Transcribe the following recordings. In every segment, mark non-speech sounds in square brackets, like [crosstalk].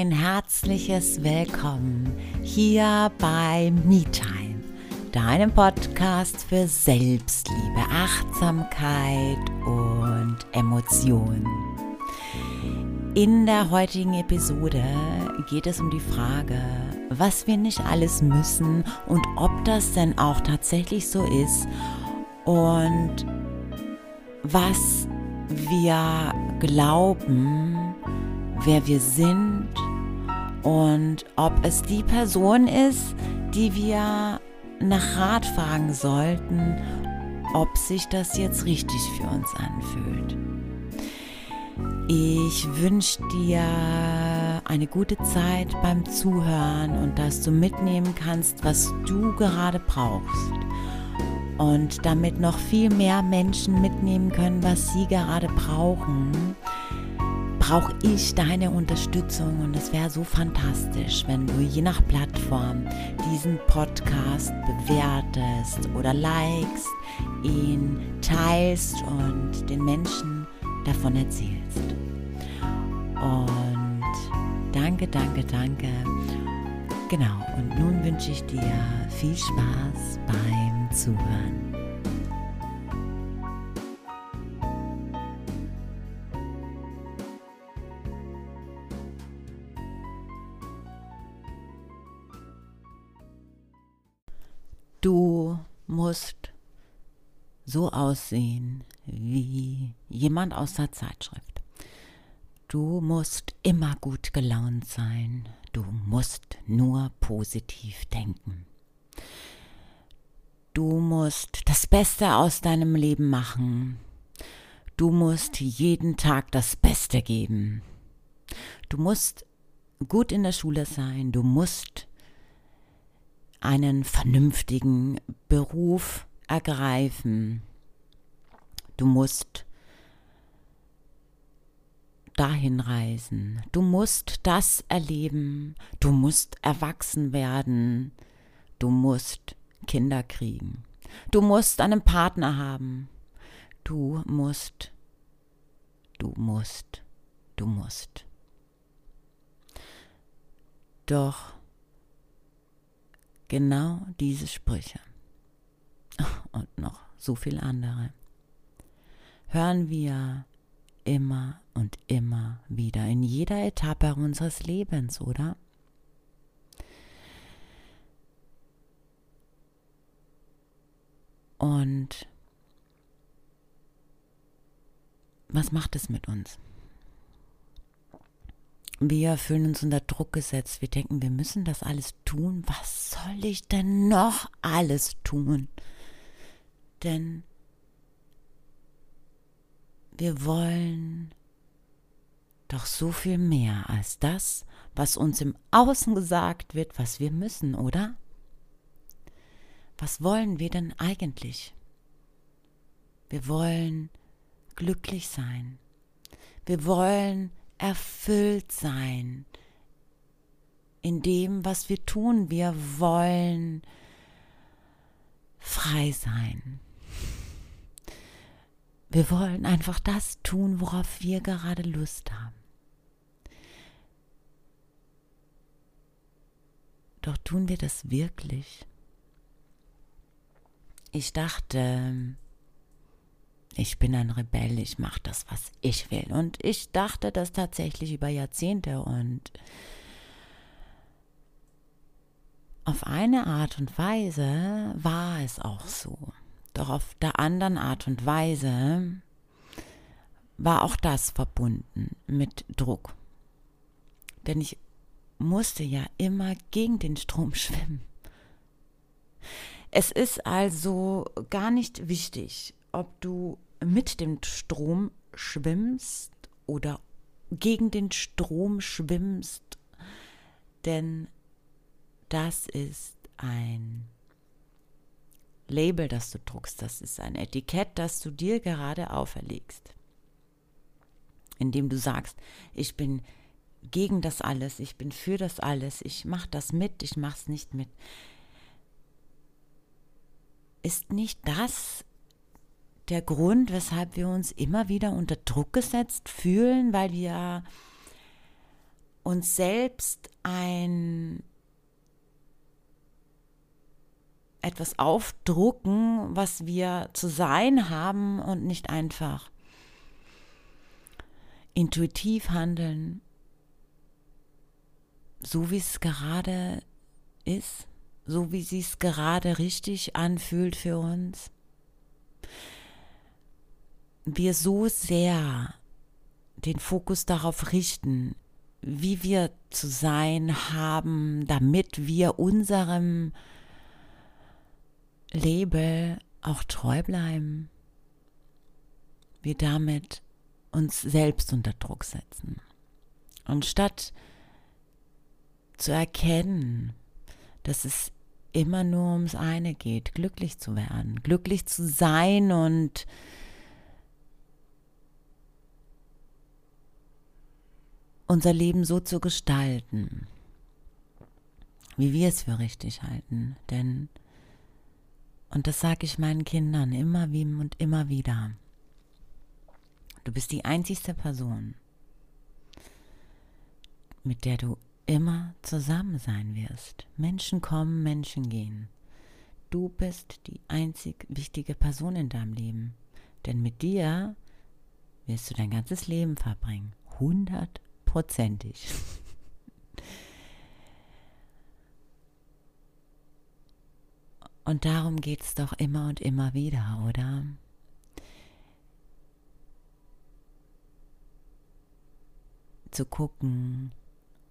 ein herzliches Willkommen hier bei MeTime, deinem Podcast für Selbstliebe, Achtsamkeit und Emotionen. In der heutigen Episode geht es um die Frage, was wir nicht alles müssen und ob das denn auch tatsächlich so ist und was wir glauben, wer wir sind und ob es die Person ist, die wir nach Rat fragen sollten, ob sich das jetzt richtig für uns anfühlt. Ich wünsche dir eine gute Zeit beim Zuhören und dass du mitnehmen kannst, was du gerade brauchst und damit noch viel mehr Menschen mitnehmen können, was sie gerade brauchen, brauche ich deine Unterstützung und es wäre so fantastisch, wenn du je nach Plattform diesen Podcast bewertest oder likest, ihn teilst und den Menschen davon erzählst. Und danke, danke, danke. Genau, und nun wünsche ich dir viel Spaß beim Zuhören. Du musst so aussehen wie jemand aus der Zeitschrift. Du musst immer gut gelaunt sein. Du musst nur positiv denken. Du musst das Beste aus deinem Leben machen. Du musst jeden Tag das Beste geben. Du musst gut in der Schule sein. Du musst einen vernünftigen Beruf ergreifen. Du musst dahin reisen. Du musst das erleben. Du musst erwachsen werden. Du musst Kinder kriegen. Du musst einen Partner haben. Du musst, du musst, du musst. Doch genau diese Sprüche [laughs] und noch so viel andere hören wir immer und immer wieder in jeder Etappe unseres Lebens, oder? Und was macht es mit uns? Wir fühlen uns unter Druck gesetzt. Wir denken, wir müssen das alles tun. Was soll ich denn noch alles tun? Denn wir wollen doch so viel mehr als das, was uns im Außen gesagt wird, was wir müssen, oder? was wollen wir denn eigentlich? Wir wollen glücklich sein. Wir wollen erfüllt sein in dem, was wir tun. Wir wollen frei sein. Wir wollen einfach das tun, worauf wir gerade Lust haben. Doch tun wir das wirklich? Ich dachte, ich bin ein Rebell, ich mache das, was ich will. Und ich dachte das tatsächlich über Jahrzehnte und auf eine Art und Weise war es auch so. Doch auf der anderen Art und Weise war auch das verbunden mit Druck. Denn ich musste ja immer gegen den Strom schwimmen. Es ist also gar nicht wichtig, ob du mit dem Strom schwimmst oder gegen den Strom schwimmst, denn das ist ein Label, das du druckst, das ist ein Etikett, das du dir gerade auferlegst, indem du sagst, ich bin gegen das alles, ich bin für das alles, ich mache das mit, ich mache es nicht mit. Ist nicht das der Grund, weshalb wir uns immer wieder unter Druck gesetzt fühlen, weil wir uns selbst ein etwas aufdrucken, was wir zu sein haben und nicht einfach intuitiv handeln, so wie es gerade ist, so wie sie es gerade richtig anfühlt für uns. Wir so sehr den Fokus darauf richten, wie wir zu sein haben, damit wir unserem Label auch treu bleiben. Wir damit uns selbst unter Druck setzen. Und statt zu erkennen, dass es immer nur ums eine geht, glücklich zu werden, glücklich zu sein und unser Leben so zu gestalten, wie wir es für richtig halten. Denn, und das sage ich meinen Kindern immer wie und immer wieder, du bist die einzigste Person, mit der du immer zusammen sein wirst. Menschen kommen, Menschen gehen. Du bist die einzig wichtige Person in deinem Leben. Denn mit dir wirst du dein ganzes Leben verbringen. Hundertprozentig. Und darum geht es doch immer und immer wieder, oder? Zu gucken,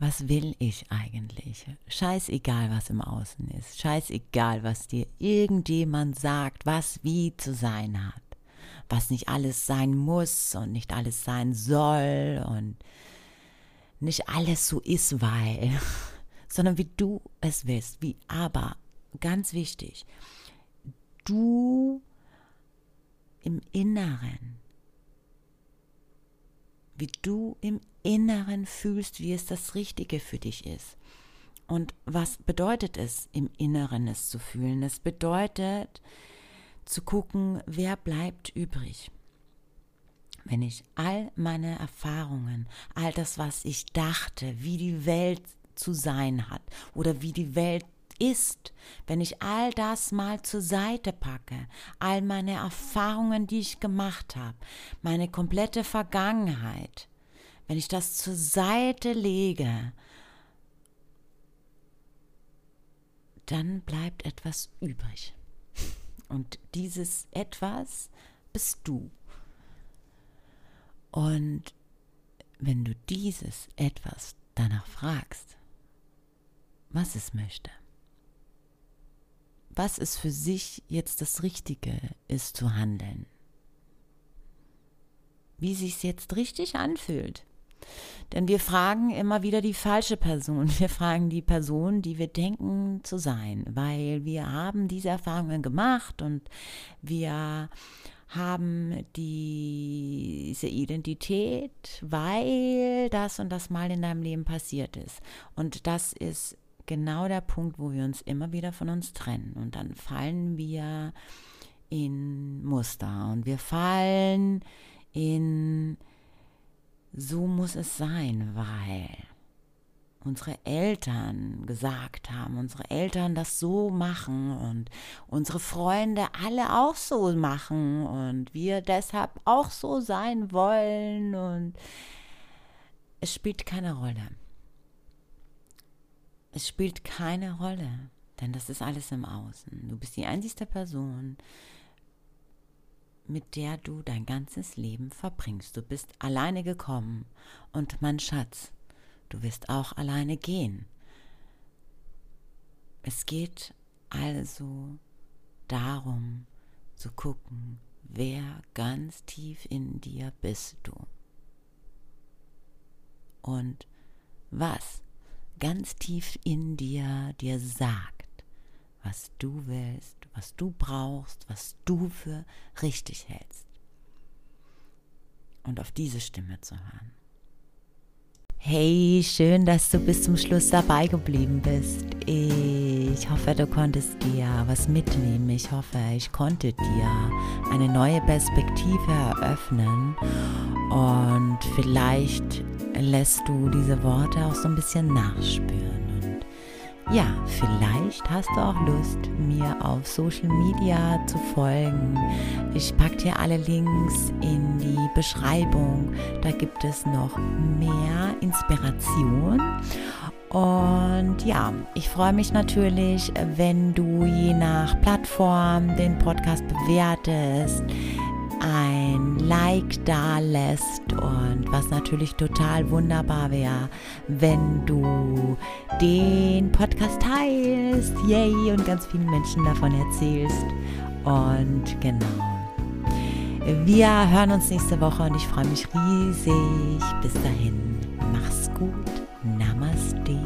was will ich eigentlich? Scheißegal, was im Außen ist. Scheißegal, was dir irgendjemand sagt, was wie zu sein hat. Was nicht alles sein muss und nicht alles sein soll und nicht alles so ist, weil, [laughs] sondern wie du es willst. Wie aber, ganz wichtig, du im Inneren wie du im Inneren fühlst, wie es das Richtige für dich ist. Und was bedeutet es, im Inneren es zu fühlen? Es bedeutet zu gucken, wer bleibt übrig. Wenn ich all meine Erfahrungen, all das, was ich dachte, wie die Welt zu sein hat oder wie die Welt ist, wenn ich all das mal zur Seite packe, all meine Erfahrungen, die ich gemacht habe, meine komplette Vergangenheit, wenn ich das zur Seite lege, dann bleibt etwas übrig. Und dieses etwas bist du. Und wenn du dieses etwas danach fragst, was es möchte, was es für sich jetzt das Richtige ist zu handeln. Wie sich es jetzt richtig anfühlt. Denn wir fragen immer wieder die falsche Person. Wir fragen die Person, die wir denken zu sein, weil wir haben diese Erfahrungen gemacht und wir haben diese Identität, weil das und das mal in deinem Leben passiert ist. Und das ist genau der Punkt, wo wir uns immer wieder von uns trennen. Und dann fallen wir in Muster und wir fallen in, so muss es sein, weil unsere Eltern gesagt haben, unsere Eltern das so machen und unsere Freunde alle auch so machen und wir deshalb auch so sein wollen und es spielt keine Rolle. Es spielt keine Rolle, denn das ist alles im Außen. Du bist die einzigste Person, mit der du dein ganzes Leben verbringst. Du bist alleine gekommen und mein Schatz, du wirst auch alleine gehen. Es geht also darum zu gucken, wer ganz tief in dir bist du. Und was ganz tief in dir dir sagt, was du willst, was du brauchst, was du für richtig hältst. Und auf diese Stimme zu hören. Hey, schön, dass du bis zum Schluss dabei geblieben bist. Ich hoffe, du konntest dir was mitnehmen. Ich hoffe, ich konnte dir eine neue Perspektive eröffnen. Und vielleicht lässt du diese Worte auch so ein bisschen nachspüren. Ja, vielleicht hast du auch Lust, mir auf Social Media zu folgen. Ich packe dir alle Links in die Beschreibung. Da gibt es noch mehr Inspiration. Und ja, ich freue mich natürlich, wenn du je nach Plattform den Podcast bewertest ein Like da lässt und was natürlich total wunderbar wäre, wenn du den Podcast teilst, yay, und ganz vielen Menschen davon erzählst. Und genau. Wir hören uns nächste Woche und ich freue mich riesig. Bis dahin, mach's gut. Namaste.